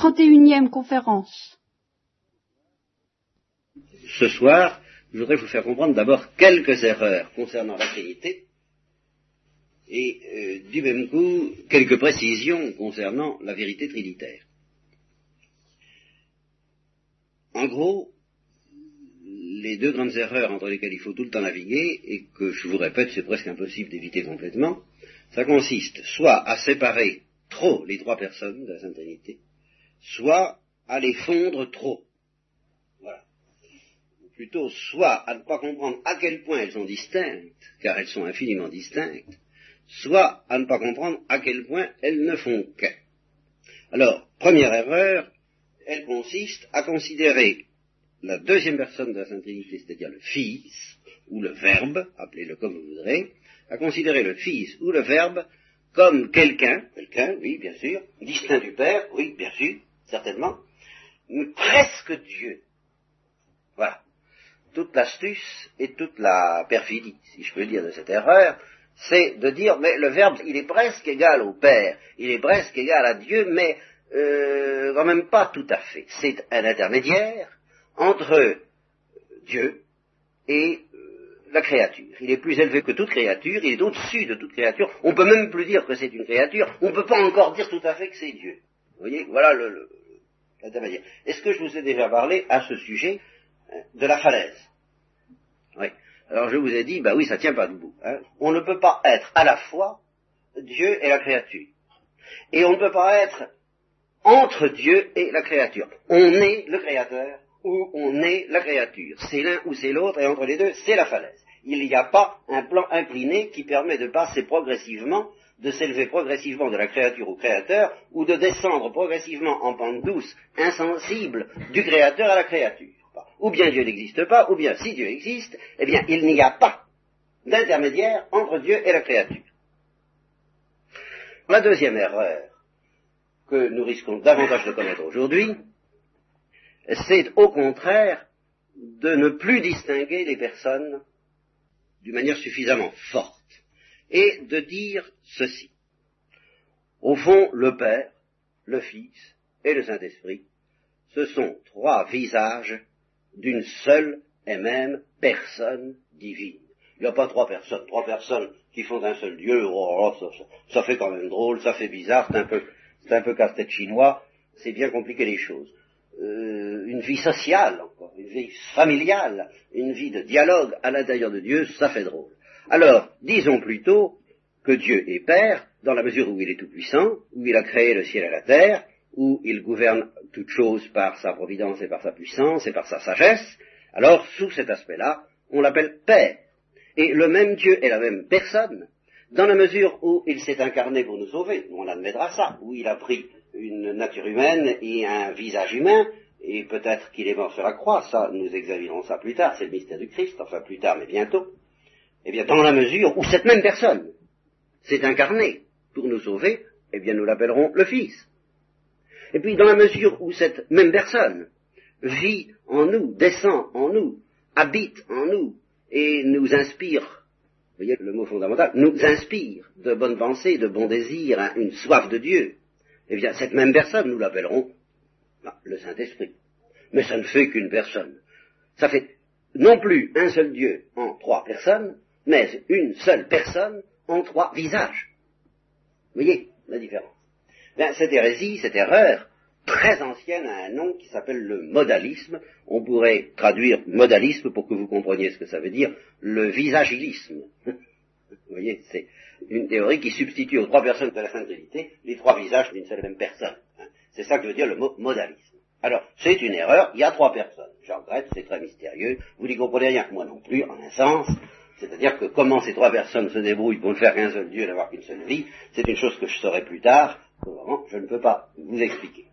31e conférence. Ce soir, je voudrais vous faire comprendre d'abord quelques erreurs concernant la Trinité et euh, du même coup quelques précisions concernant la vérité trinitaire. En gros, les deux grandes erreurs entre lesquelles il faut tout le temps naviguer, et que je vous répète, c'est presque impossible d'éviter complètement, ça consiste soit à séparer trop les trois personnes de la Sainte Trinité, soit à les fondre trop. Voilà. Ou plutôt, soit à ne pas comprendre à quel point elles sont distinctes, car elles sont infiniment distinctes, soit à ne pas comprendre à quel point elles ne font qu'un. Alors, première erreur, elle consiste à considérer la deuxième personne de la Sainte Trinité, c'est-à-dire le Fils, ou le Verbe, appelez-le comme vous voudrez, à considérer le Fils ou le Verbe comme quelqu'un, quelqu'un, oui, bien sûr, distinct du Père, oui, bien sûr, certainement, presque Dieu. Voilà. Toute l'astuce et toute la perfidie, si je peux dire, de cette erreur, c'est de dire, mais le Verbe, il est presque égal au Père, il est presque égal à Dieu, mais euh, quand même pas tout à fait. C'est un intermédiaire entre Dieu et la créature. Il est plus élevé que toute créature, il est au-dessus de toute créature. On ne peut même plus dire que c'est une créature, on ne peut pas encore dire tout à fait que c'est Dieu. Vous voyez, voilà le. Est-ce que je vous ai déjà parlé à ce sujet hein, de la falaise? Oui. Alors je vous ai dit, bah oui, ça tient pas debout. Hein. On ne peut pas être à la fois Dieu et la créature. Et on ne peut pas être entre Dieu et la créature. On est le créateur où on est la créature. C'est l'un ou c'est l'autre, et entre les deux, c'est la falaise. Il n'y a pas un plan incliné qui permet de passer progressivement, de s'élever progressivement de la créature au créateur, ou de descendre progressivement en pente douce, insensible, du créateur à la créature. Ou bien Dieu n'existe pas, ou bien si Dieu existe, eh bien il n'y a pas d'intermédiaire entre Dieu et la créature. La deuxième erreur que nous risquons davantage de commettre aujourd'hui, c'est au contraire de ne plus distinguer les personnes d'une manière suffisamment forte et de dire ceci. Au fond, le Père, le Fils et le Saint-Esprit, ce sont trois visages d'une seule et même personne divine. Il n'y a pas trois personnes, trois personnes qui font un seul Dieu, oh, oh, ça, fait quand même drôle, ça fait bizarre, c'est un peu, c'est un peu casse-tête chinois, c'est bien compliqué les choses. Euh, une vie sociale, encore, une vie familiale, une vie de dialogue à l'intérieur de Dieu, ça fait drôle. Alors, disons plutôt que Dieu est Père, dans la mesure où il est tout-puissant, où il a créé le ciel et la terre, où il gouverne toutes choses par sa providence et par sa puissance et par sa sagesse, alors sous cet aspect-là, on l'appelle Père. Et le même Dieu est la même personne, dans la mesure où il s'est incarné pour nous sauver, on admettra ça, où il a pris une nature humaine et un visage humain, et peut-être qu'il est mort sur la croix, ça, nous examinerons ça plus tard, c'est le mystère du Christ, enfin plus tard, mais bientôt. Eh bien, dans la mesure où cette même personne s'est incarnée pour nous sauver, eh bien, nous l'appellerons le Fils. Et puis, dans la mesure où cette même personne vit en nous, descend en nous, habite en nous, et nous inspire, vous voyez le mot fondamental, nous inspire de bonnes pensées, de bons désirs, une soif de Dieu, eh bien, cette même personne, nous l'appellerons bah, le Saint-Esprit. Mais ça ne fait qu'une personne. Ça fait non plus un seul Dieu en trois personnes, mais une seule personne en trois visages. Vous voyez la différence? Bien, Cette hérésie, cette erreur, très ancienne a un nom qui s'appelle le modalisme. On pourrait traduire modalisme pour que vous compreniez ce que ça veut dire, le visagilisme. Vous voyez, c'est une théorie qui substitue aux trois personnes de la Sainte Trinité les trois visages d'une seule et même personne. Hein. C'est ça que veut dire le mot modalisme. Alors, c'est une erreur, il y a trois personnes. J'en regrette, c'est très mystérieux. Vous n'y comprenez rien que moi non plus, en un sens. C'est-à-dire que comment ces trois personnes se débrouillent pour ne faire qu'un seul Dieu et n'avoir qu'une seule vie, c'est une chose que je saurai plus tard. Vraiment, je ne peux pas vous expliquer.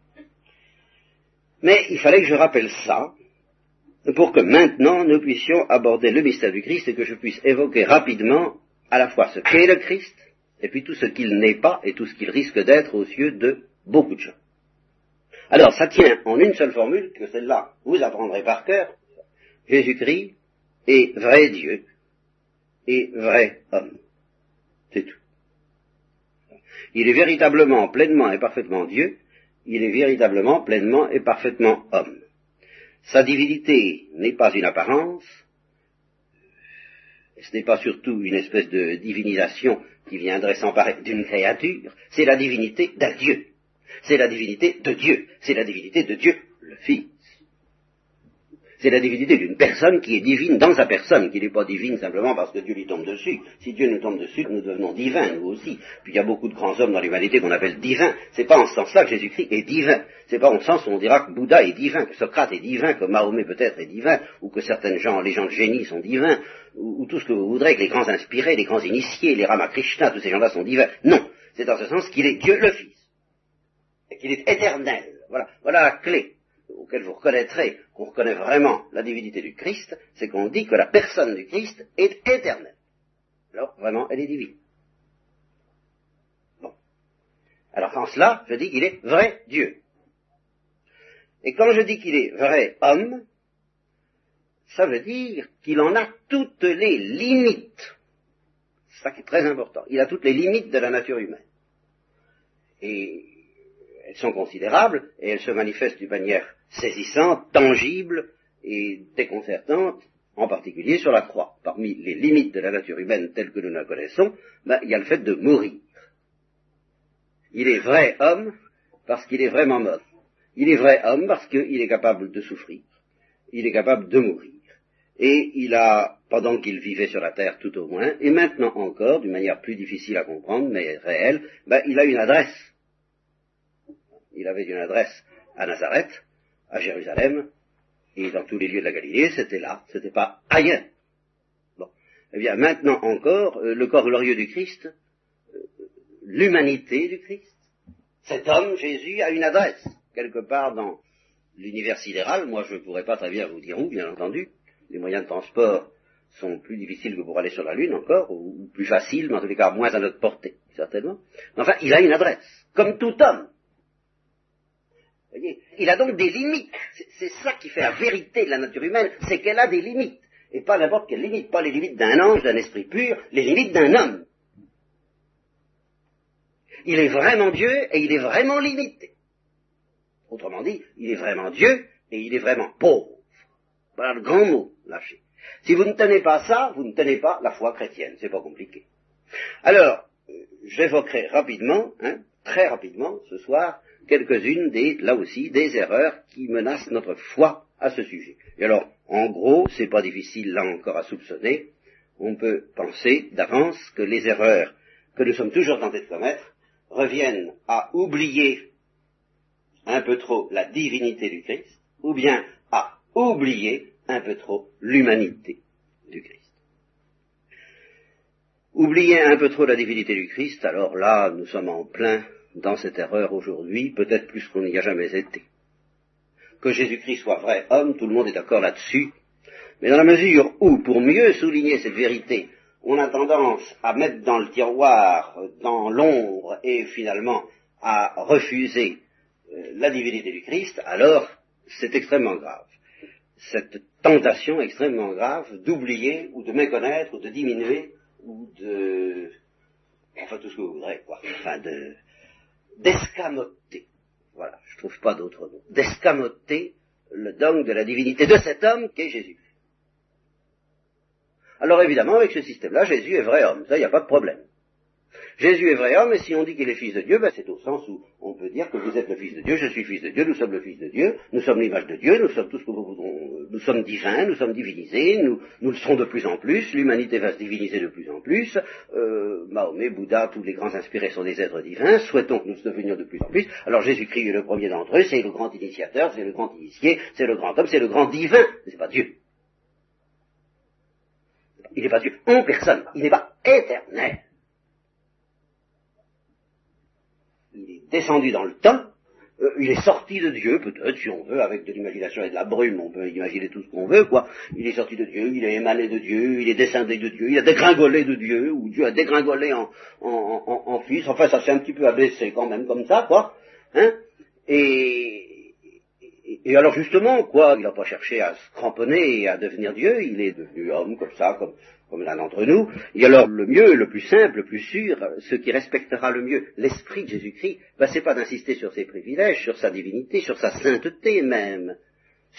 Mais il fallait que je rappelle ça pour que maintenant nous puissions aborder le mystère du Christ et que je puisse évoquer rapidement à la fois ce qu'est le Christ, et puis tout ce qu'il n'est pas et tout ce qu'il risque d'être aux yeux de beaucoup de gens. Alors, ça tient en une seule formule, que celle-là, vous apprendrez par cœur. Jésus-Christ est vrai Dieu et vrai homme. C'est tout. Il est véritablement, pleinement et parfaitement Dieu, il est véritablement, pleinement et parfaitement homme. Sa divinité n'est pas une apparence, ce n'est pas surtout une espèce de divinisation qui viendrait s'emparer d'une créature, c'est la divinité d'un Dieu. C'est la divinité de Dieu. C'est la divinité de Dieu, le Fils. C'est la divinité d'une personne qui est divine dans sa personne, qui n'est pas divine simplement parce que Dieu lui tombe dessus. Si Dieu nous tombe dessus, nous devenons divins, nous aussi. Puis il y a beaucoup de grands hommes dans l'humanité qu'on appelle divins. C'est pas en ce sens-là que Jésus-Christ est divin. C'est pas en ce sens où on dira que Bouddha est divin, que Socrate est divin, que Mahomet peut-être est divin, ou que certaines gens, les gens de génie sont divins, ou, tout ce que vous voudrez, que les grands inspirés, les grands initiés, les Ramakrishna, tous ces gens-là sont divins. Non. C'est dans ce sens qu'il est Dieu le Fils. Et qu'il est éternel. Voilà. Voilà la clé auquel vous reconnaîtrez qu'on reconnaît vraiment la divinité du Christ, c'est qu'on dit que la personne du Christ est éternelle. Alors, vraiment, elle est divine. Bon. Alors, en cela, je dis qu'il est vrai Dieu. Et quand je dis qu'il est vrai homme, ça veut dire qu'il en a toutes les limites. C'est ça qui est très important. Il a toutes les limites de la nature humaine. Et elles sont considérables et elles se manifestent d'une manière saisissante, tangible et déconcertante, en particulier sur la croix. Parmi les limites de la nature humaine telles que nous la connaissons, ben, il y a le fait de mourir. Il est vrai homme parce qu'il est vraiment mort. Il est vrai homme parce qu'il est capable de souffrir. Il est capable de mourir. Et il a, pendant qu'il vivait sur la terre tout au moins, et maintenant encore, d'une manière plus difficile à comprendre, mais réelle, ben, il a une adresse. Il avait une adresse à Nazareth, à Jérusalem, et dans tous les lieux de la Galilée, c'était là, c'était pas ailleurs. Bon. Eh bien, maintenant encore, euh, le corps glorieux du Christ, euh, l'humanité du Christ, cet homme, Jésus, a une adresse, quelque part dans l'univers sidéral, moi je ne pourrais pas très bien vous dire où, bien entendu, les moyens de transport sont plus difficiles que pour aller sur la Lune encore, ou, plus faciles, mais en tous les cas moins à notre portée, certainement. Mais enfin, il a une adresse, comme tout homme. Il a donc des limites. C'est ça qui fait la vérité de la nature humaine, c'est qu'elle a des limites. Et pas n'importe quelles limites, pas les limites d'un ange, d'un esprit pur, les limites d'un homme. Il est vraiment Dieu et il est vraiment limité. Autrement dit, il est vraiment Dieu et il est vraiment pauvre. Voilà le grand mot lâché. Si vous ne tenez pas ça, vous ne tenez pas la foi chrétienne. C'est pas compliqué. Alors, euh, j'évoquerai rapidement, hein, très rapidement, ce soir, quelques-unes des, là aussi, des erreurs qui menacent notre foi à ce sujet. Et alors, en gros, c'est pas difficile là encore à soupçonner. On peut penser d'avance que les erreurs que nous sommes toujours tentés de commettre reviennent à oublier un peu trop la divinité du Christ, ou bien à oublier un peu trop l'humanité du Christ. Oublier un peu trop la divinité du Christ, alors là, nous sommes en plein dans cette erreur aujourd'hui, peut-être plus qu'on n'y a jamais été. Que Jésus-Christ soit vrai homme, tout le monde est d'accord là-dessus, mais dans la mesure où, pour mieux souligner cette vérité, on a tendance à mettre dans le tiroir, dans l'ombre, et finalement à refuser euh, la divinité du Christ, alors c'est extrêmement grave. Cette tentation extrêmement grave d'oublier ou de méconnaître ou de diminuer ou de... enfin tout ce que vous voudrez, quoi. Enfin de d'escamoter, voilà, je trouve pas d'autre mot, d'escamoter le dogme de la divinité de cet homme qu'est Jésus. Alors évidemment, avec ce système-là, Jésus est vrai homme, ça, il n'y a pas de problème. Jésus est vrai homme, et si on dit qu'il est fils de Dieu, ben c'est au sens où on peut dire que vous êtes le fils de Dieu, je suis fils de Dieu, nous sommes le fils de Dieu, nous sommes l'image de Dieu, nous sommes tout ce que vous voudrons, nous sommes divins, nous sommes divinisés, nous, nous le serons de plus en plus, l'humanité va se diviniser de plus en plus, euh, Mahomet, Bouddha, tous les grands inspirés sont des êtres divins, souhaitons que nous devenions de plus en plus, alors Jésus-Christ est le premier d'entre eux, c'est le grand initiateur, c'est le grand initié, c'est le grand homme, c'est le grand divin, mais c'est pas Dieu. Il n'est pas Dieu en personne, il n'est pas éternel. il est descendu dans le temps, euh, il est sorti de Dieu, peut-être, si on veut, avec de l'imagination et de la brume, on peut imaginer tout ce qu'on veut, quoi. Il est sorti de Dieu, il est émané de Dieu, il est descendu de Dieu, il a dégringolé de Dieu, ou Dieu a dégringolé en, en, en, fils, enfin ça s'est un petit peu abaissé quand même comme ça, quoi. Hein et, Et alors justement, quoi, il n'a pas cherché à se cramponner et à devenir Dieu, il est devenu homme comme ça, comme, comme l'un d'entre nous. Et alors le mieux, le plus simple, le plus sûr, ce qui respectera le mieux l'esprit de Jésus-Christ, ben, c'est pas d'insister sur ses privilèges, sur sa divinité, sur sa sainteté même,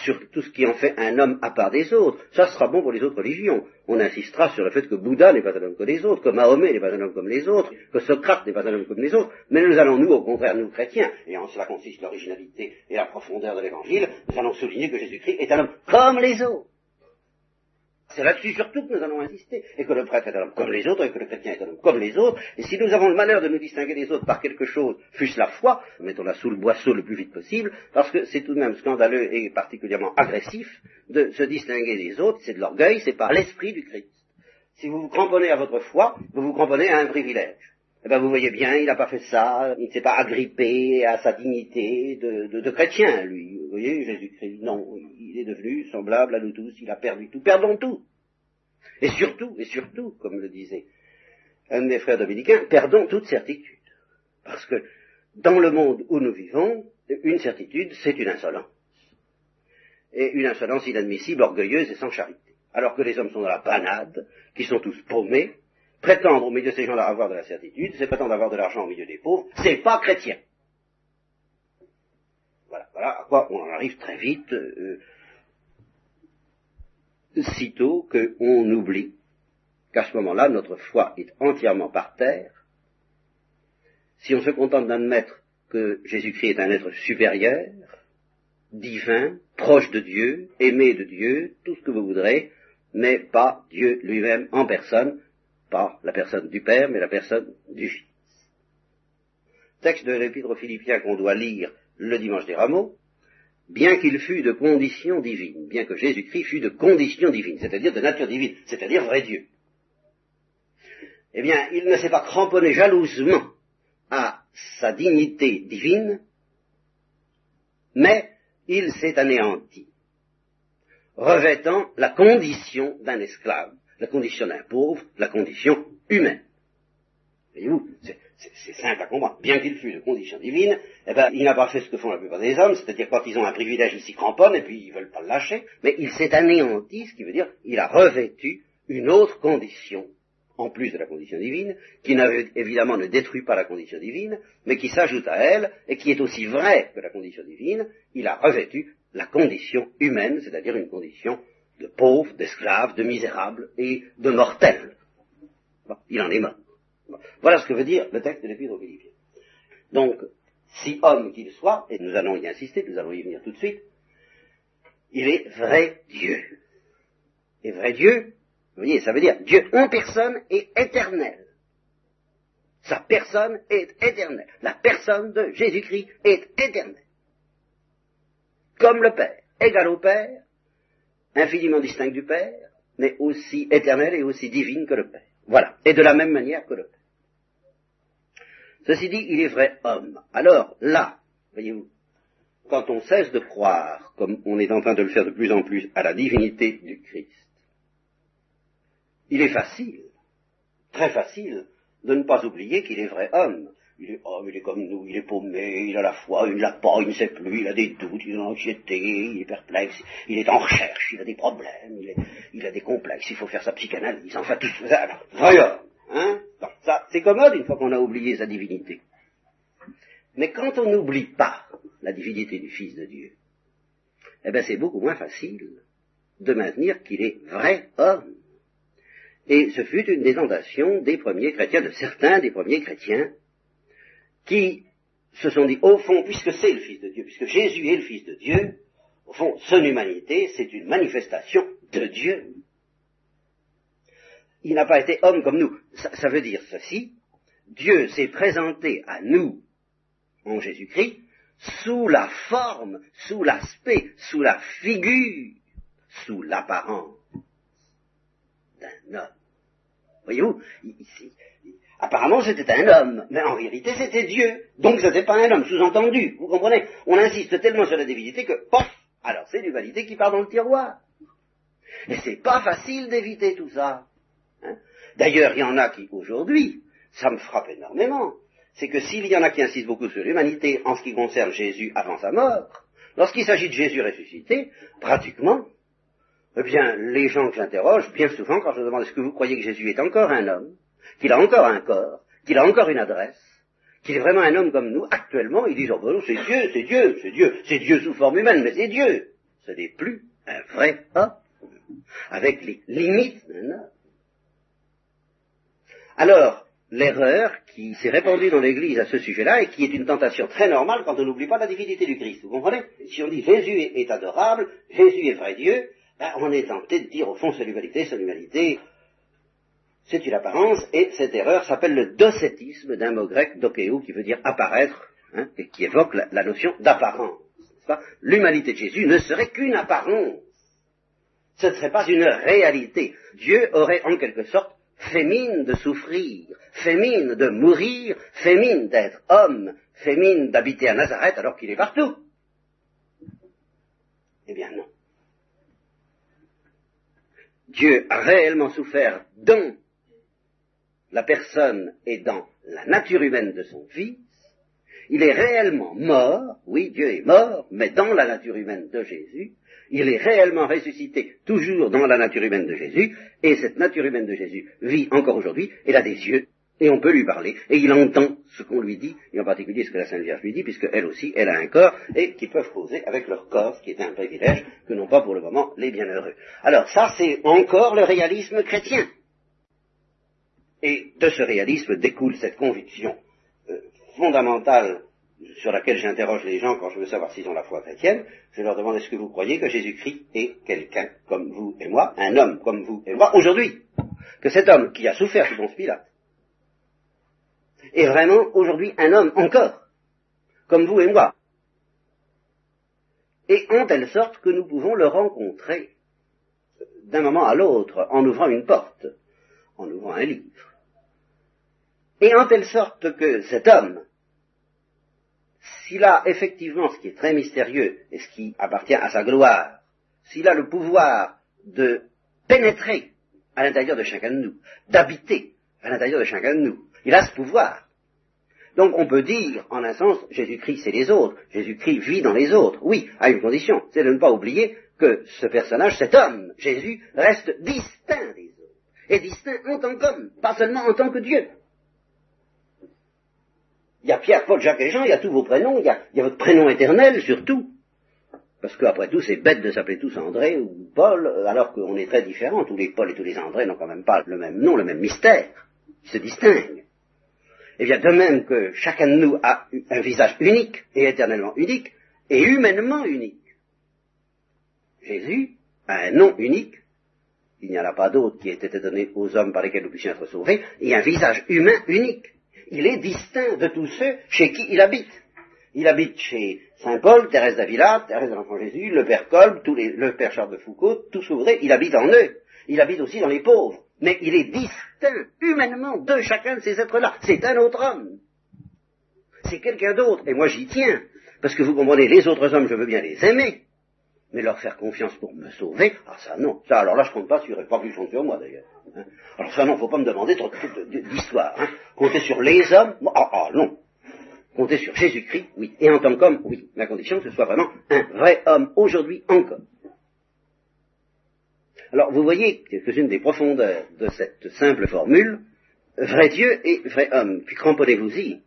sur tout ce qui en fait un homme à part des autres. Ça sera bon pour les autres religions. On insistera sur le fait que Bouddha n'est pas un homme comme les autres, que Mahomet n'est pas un homme comme les autres, que Socrate n'est pas un homme comme les autres, mais nous allons, nous, au contraire, nous chrétiens, et en cela consiste l'originalité et la profondeur de l'évangile, nous allons souligner que Jésus-Christ est un homme comme les autres. C'est là-dessus surtout que nous allons insister, et que le prêtre est un homme comme les autres, et que le chrétien est un homme comme les autres, et si nous avons le malheur de nous distinguer des autres par quelque chose, fût-ce la foi, mettons-la sous le boisseau le plus vite possible, parce que c'est tout de même scandaleux et particulièrement agressif de se distinguer des autres, c'est de l'orgueil, c'est par l'esprit du Christ. Si vous vous cramponnez à votre foi, vous vous cramponnez à un privilège. Eh bien, vous voyez bien, il n'a pas fait ça, il ne s'est pas agrippé à sa dignité de, de chrétien, lui. Vous voyez, Jésus-Christ, non, il est devenu semblable à nous tous, il a perdu tout, perdons tout. Et surtout, et surtout, comme le disait un de mes frères dominicains, perdons toute certitude. Parce que dans le monde où nous vivons, une certitude, c'est une insolence. Et une insolence inadmissible, orgueilleuse et sans charité. Alors que les hommes sont dans la panade, qui sont tous paumés, prétendre au milieu de ces gens-là avoir de la certitude, c'est prétendre avoir de l'argent au milieu des pauvres, c'est pas chrétien. Voilà, voilà à quoi on arrive très vite, euh, sitôt qu'on oublie qu'à ce moment-là, notre foi est entièrement par terre. Si on se contente d'admettre que Jésus-Christ est un être supérieur, divin, proche de Dieu, aimé de Dieu, tout ce que vous voudrez, mais pas Dieu lui-même en personne, pas la personne du Père, mais la personne du Fils. Texte de l'Épître aux Philippiens qu'on doit lire le dimanche des rameaux, bien qu'il fût de condition divine, bien que Jésus-Christ fût de condition divine, c'est-à-dire de nature divine, c'est-à-dire vrai Dieu. Eh bien, il ne s'est pas cramponné jalousement à sa dignité divine, mais il s'est anéanti, revêtant la condition d'un esclave, la condition d'un pauvre, la condition humaine. Voyez-vous, c'est simple à comprendre. Bien qu'il fût de condition divine, eh ben, il n'a pas fait ce que font la plupart des hommes, c'est-à-dire quand ils ont un privilège, ils s'y cramponnent et puis ils veulent pas le lâcher, mais il s'est anéanti, ce qui veut dire il a revêtu une autre condition, en plus de la condition divine, qui évidemment ne détruit pas la condition divine, mais qui s'ajoute à elle, et qui est aussi vraie que la condition divine, il a revêtu la condition humaine, c'est-à-dire une condition de pauvre, d'esclave, de misérable et de mortel. il en est mort. Voilà ce que veut dire le texte de l'Épître aux Philippiens. Donc, si homme qu'il soit, et nous allons y insister, nous allons y venir tout de suite, il est vrai Dieu. Et vrai Dieu, vous voyez, ça veut dire Dieu en personne est éternel. Sa personne est éternelle. La personne de Jésus-Christ est éternelle. Comme le Père, égal au Père, infiniment distinct du Père, mais aussi éternel et aussi divine que le Père. Voilà. Et de la même manière que le Père. Ceci dit, il est vrai homme. Alors là, voyez-vous, quand on cesse de croire, comme on est en train de le faire de plus en plus, à la divinité du Christ, il est facile, très facile, de ne pas oublier qu'il est vrai homme. Il est homme, il est comme nous, il est paumé, il a la foi, il ne l'a pas, il ne sait plus, il a des doutes, il a l'anxiété, il est perplexe, il est en recherche, il a des problèmes, il, a des complexes, il faut faire sa psychanalyse, enfin tout ça. Vrai homme. Hein ça, c'est commode une fois qu'on a oublié sa divinité. Mais quand on n'oublie pas la divinité du Fils de Dieu, eh bien c'est beaucoup moins facile de maintenir qu'il est vrai homme. Et ce fut une des des premiers chrétiens, de certains des premiers chrétiens, qui se sont dit, au fond, puisque c'est le Fils de Dieu, puisque Jésus est le Fils de Dieu, au fond, son humanité, c'est une manifestation de Dieu il n'a pas été homme comme nous. Ça, veut dire ceci, Dieu s'est présenté à nous en Jésus-Christ sous la forme, sous l'aspect, sous la figure, sous l'apparence d'un homme. Voyez-vous, ici, apparemment c'était un homme, mais en vérité c'était Dieu, donc ce n'était pas un homme, sous-entendu, vous comprenez? On insiste tellement sur la divinité que, pof, alors c'est l'humanité qui part dans le tiroir. Et c'est pas facile d'éviter tout ça. Hein. D'ailleurs, il y en a qui, aujourd'hui, ça me frappe énormément, c'est que s'il y en a qui insistent beaucoup sur l'humanité en ce qui concerne Jésus avant sa mort, Lorsqu'il s'agit de Jésus ressuscité, pratiquement, eh bien, les gens que j'interroge, bien souvent, quand je demande est-ce que vous croyez que Jésus est encore un homme, qu'il a encore un corps, qu'il a encore une adresse, qu'il est vraiment un homme comme nous, actuellement, ils disent, oh ben non, c'est Dieu, c'est Dieu, c'est Dieu, c'est Dieu sous forme humaine, mais c'est Dieu. Ce n'est plus un vrai homme, avec les limites d'un homme. Alors, l'erreur qui s'est répandue dans l'Église à ce sujet-là, et qui est une tentation très normale quand on n'oublie pas la divinité du Christ. Vous comprenez? Si on dit Jésus est, adorable, Jésus est vrai Dieu, ben, on est tenté de dire au fond son humanité, son humanité, c'est une apparence, et cette erreur s'appelle le docétisme d'un mot grec, dokeu, qui veut dire apparaître, hein, et qui évoque la, notion d'apparence. L'humanité de Jésus ne serait qu'une apparence. Ce ne serait pas une réalité. Dieu aurait en quelque sorte fait mine de souffrir, fait de mourir, fait d'être homme, fait d'habiter à Nazareth alors qu'il est partout. Eh bien non. Dieu a réellement souffert dans la personne est dans la nature humaine de son Fils, il est réellement mort, oui, Dieu est mort, mais dans la nature humaine de Jésus, il est réellement ressuscité toujours dans la nature humaine de Jésus, et cette nature humaine de Jésus vit encore aujourd'hui, elle a des yeux, et on peut lui parler, et il entend ce qu'on lui dit, et en particulier ce que la Sainte Vierge lui dit, puisqu'elle aussi, elle a un corps, et qui peuvent causer avec leur corps, ce qui est un privilège que n'ont pas pour le moment les bienheureux. Alors ça, c'est encore le réalisme chrétien. Et de ce réalisme découle cette conviction euh, fondamentale sur laquelle j'interroge les gens quand je veux savoir s'ils ont la foi chrétienne. Je leur demande est-ce que vous croyez que Jésus-Christ est quelqu'un comme vous et moi, un homme comme vous et moi, aujourd'hui? Que cet homme qui a souffert sous Ponce Pilate est vraiment aujourd'hui un homme encore, comme vous et moi? Et en telle sorte que nous pouvons le rencontrer d'un moment à l'autre en ouvrant une porte, en ouvrant un livre et en telle sorte que cet homme, s'il a effectivement ce qui est très mystérieux et ce qui appartient à sa gloire, s'il a le pouvoir de pénétrer à l'intérieur de chacun de nous, d'habiter à l'intérieur de chacun de nous, il a ce pouvoir. Donc on peut dire, en un sens, Jésus-Christ c'est les autres, Jésus-Christ vit dans les autres, oui, à une condition, c'est de ne pas oublier que ce personnage, cet homme, Jésus, reste distinct des autres, et distinct en tant qu'homme, pas seulement en tant que Dieu. Il y a Pierre, Paul, Jacques et Jean, il y a tous vos prénoms, il y a, votre prénom éternel surtout. Parce qu'après tout, c'est bête de s'appeler tous André ou Paul, alors qu'on est très différents. Tous les Paul et tous les André n'ont quand même pas le même nom, le même mystère. Ils se distinguent. Et bien de même que chacun de nous a un visage unique et éternellement unique et humainement unique. Jésus a un nom unique. Il n'y en a pas d'autre qui ait été donné aux hommes par lesquels nous puissions être sauvés, et un visage humain unique il est distinct de tous ceux chez qui il habite. Il habite chez Saint Paul, Thérèse d'Avila, Thérèse de l'Enfant Jésus, le Père Kolb, tous les, le Père Charles de Foucault, tous ouvrés, il habite en eux. Il habite aussi dans les pauvres. Mais il est distinct humainement de chacun de ces êtres-là. C'est un autre homme. C'est quelqu'un d'autre. Et moi j'y tiens. Parce que vous comprenez, les autres hommes, je veux bien les aimer. Mais leur faire confiance pour me sauver, ah ça non. Ça alors là je compte pas sur eux, pas plus compte sur moi d'ailleurs. Hein. Alors ça non, faut pas me demander trop d'histoire. Hein. Compter sur les hommes, ah, ah non. Compter sur Jésus-Christ, oui. Et en tant qu'homme, oui. La condition que ce soit vraiment un vrai homme aujourd'hui encore. Alors vous voyez quelques-unes des profondeurs de cette simple formule, vrai Dieu et vrai homme. Puis cramponnez-vous-y.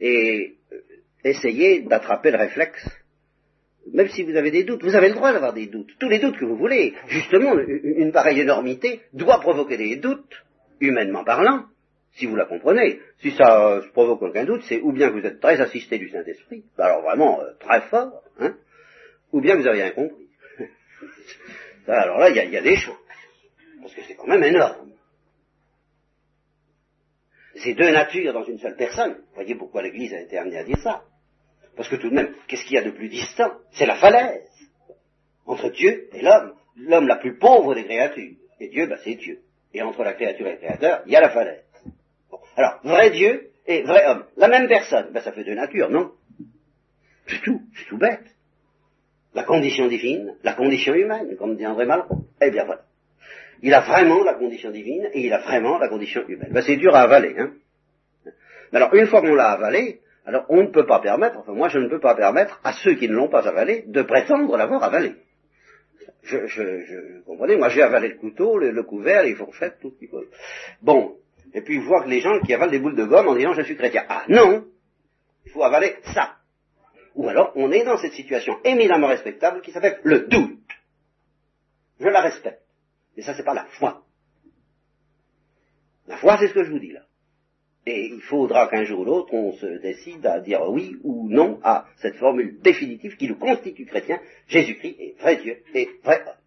Et euh, essayez d'attraper le réflexe même si vous avez des doutes, vous avez le droit d'avoir des doutes, tous les doutes que vous voulez. Justement, une pareille énormité doit provoquer des doutes, humainement parlant, si vous la comprenez. Si ça ne provoque aucun doute, c'est ou bien que vous êtes très assisté du Saint-Esprit, alors vraiment euh, très fort, hein, ou bien vous avez rien compris. alors là, il y, y, a des choses, parce que c'est quand même énorme. C'est deux natures dans une seule personne. Vous voyez pourquoi l'Église a été amenée à dire ça. Parce que tout de même, qu'est-ce qu'il y a de plus distant? C'est la falaise entre Dieu et l'homme. L'homme la plus pauvre des créatures. Et Dieu, bah, c'est Dieu. Et entre la créature et le créateur, il y a la falaise. Alors, vrai Dieu et vrai homme. La même personne, bah, ça fait deux natures, non? C'est tout, c'est tout bête. La condition divine, la condition humaine, comme dit André Malraux. Eh bien voilà. Il a vraiment la condition divine et il a vraiment la condition humaine. Ben, c'est dur à avaler, hein. Mais alors, une fois qu'on l'a avalé, Alors on ne peut pas permettre, enfin moi je ne peux pas permettre à ceux qui ne l'ont pas avalé de prétendre l'avoir avalé. Je, je, je, comprenez, moi j'ai avalé le couteau, le, couvert, les fourchettes, tout ce qu'il faut. Bon, et puis voir les gens qui avalent des boules de gomme en disant je suis chrétien. Ah non, il faut avaler ça. Ou alors on est dans cette situation éminemment respectable qui s'appelle le doute. Je la respecte. Mais ça c'est pas la foi. La foi c'est ce que je vous dis là. Et il faudra qu'un jour ou l'autre, on se décide à dire oui ou non à cette formule définitive qui nous constitue chrétiens. Jésus-Christ est vrai Dieu et vrai homme.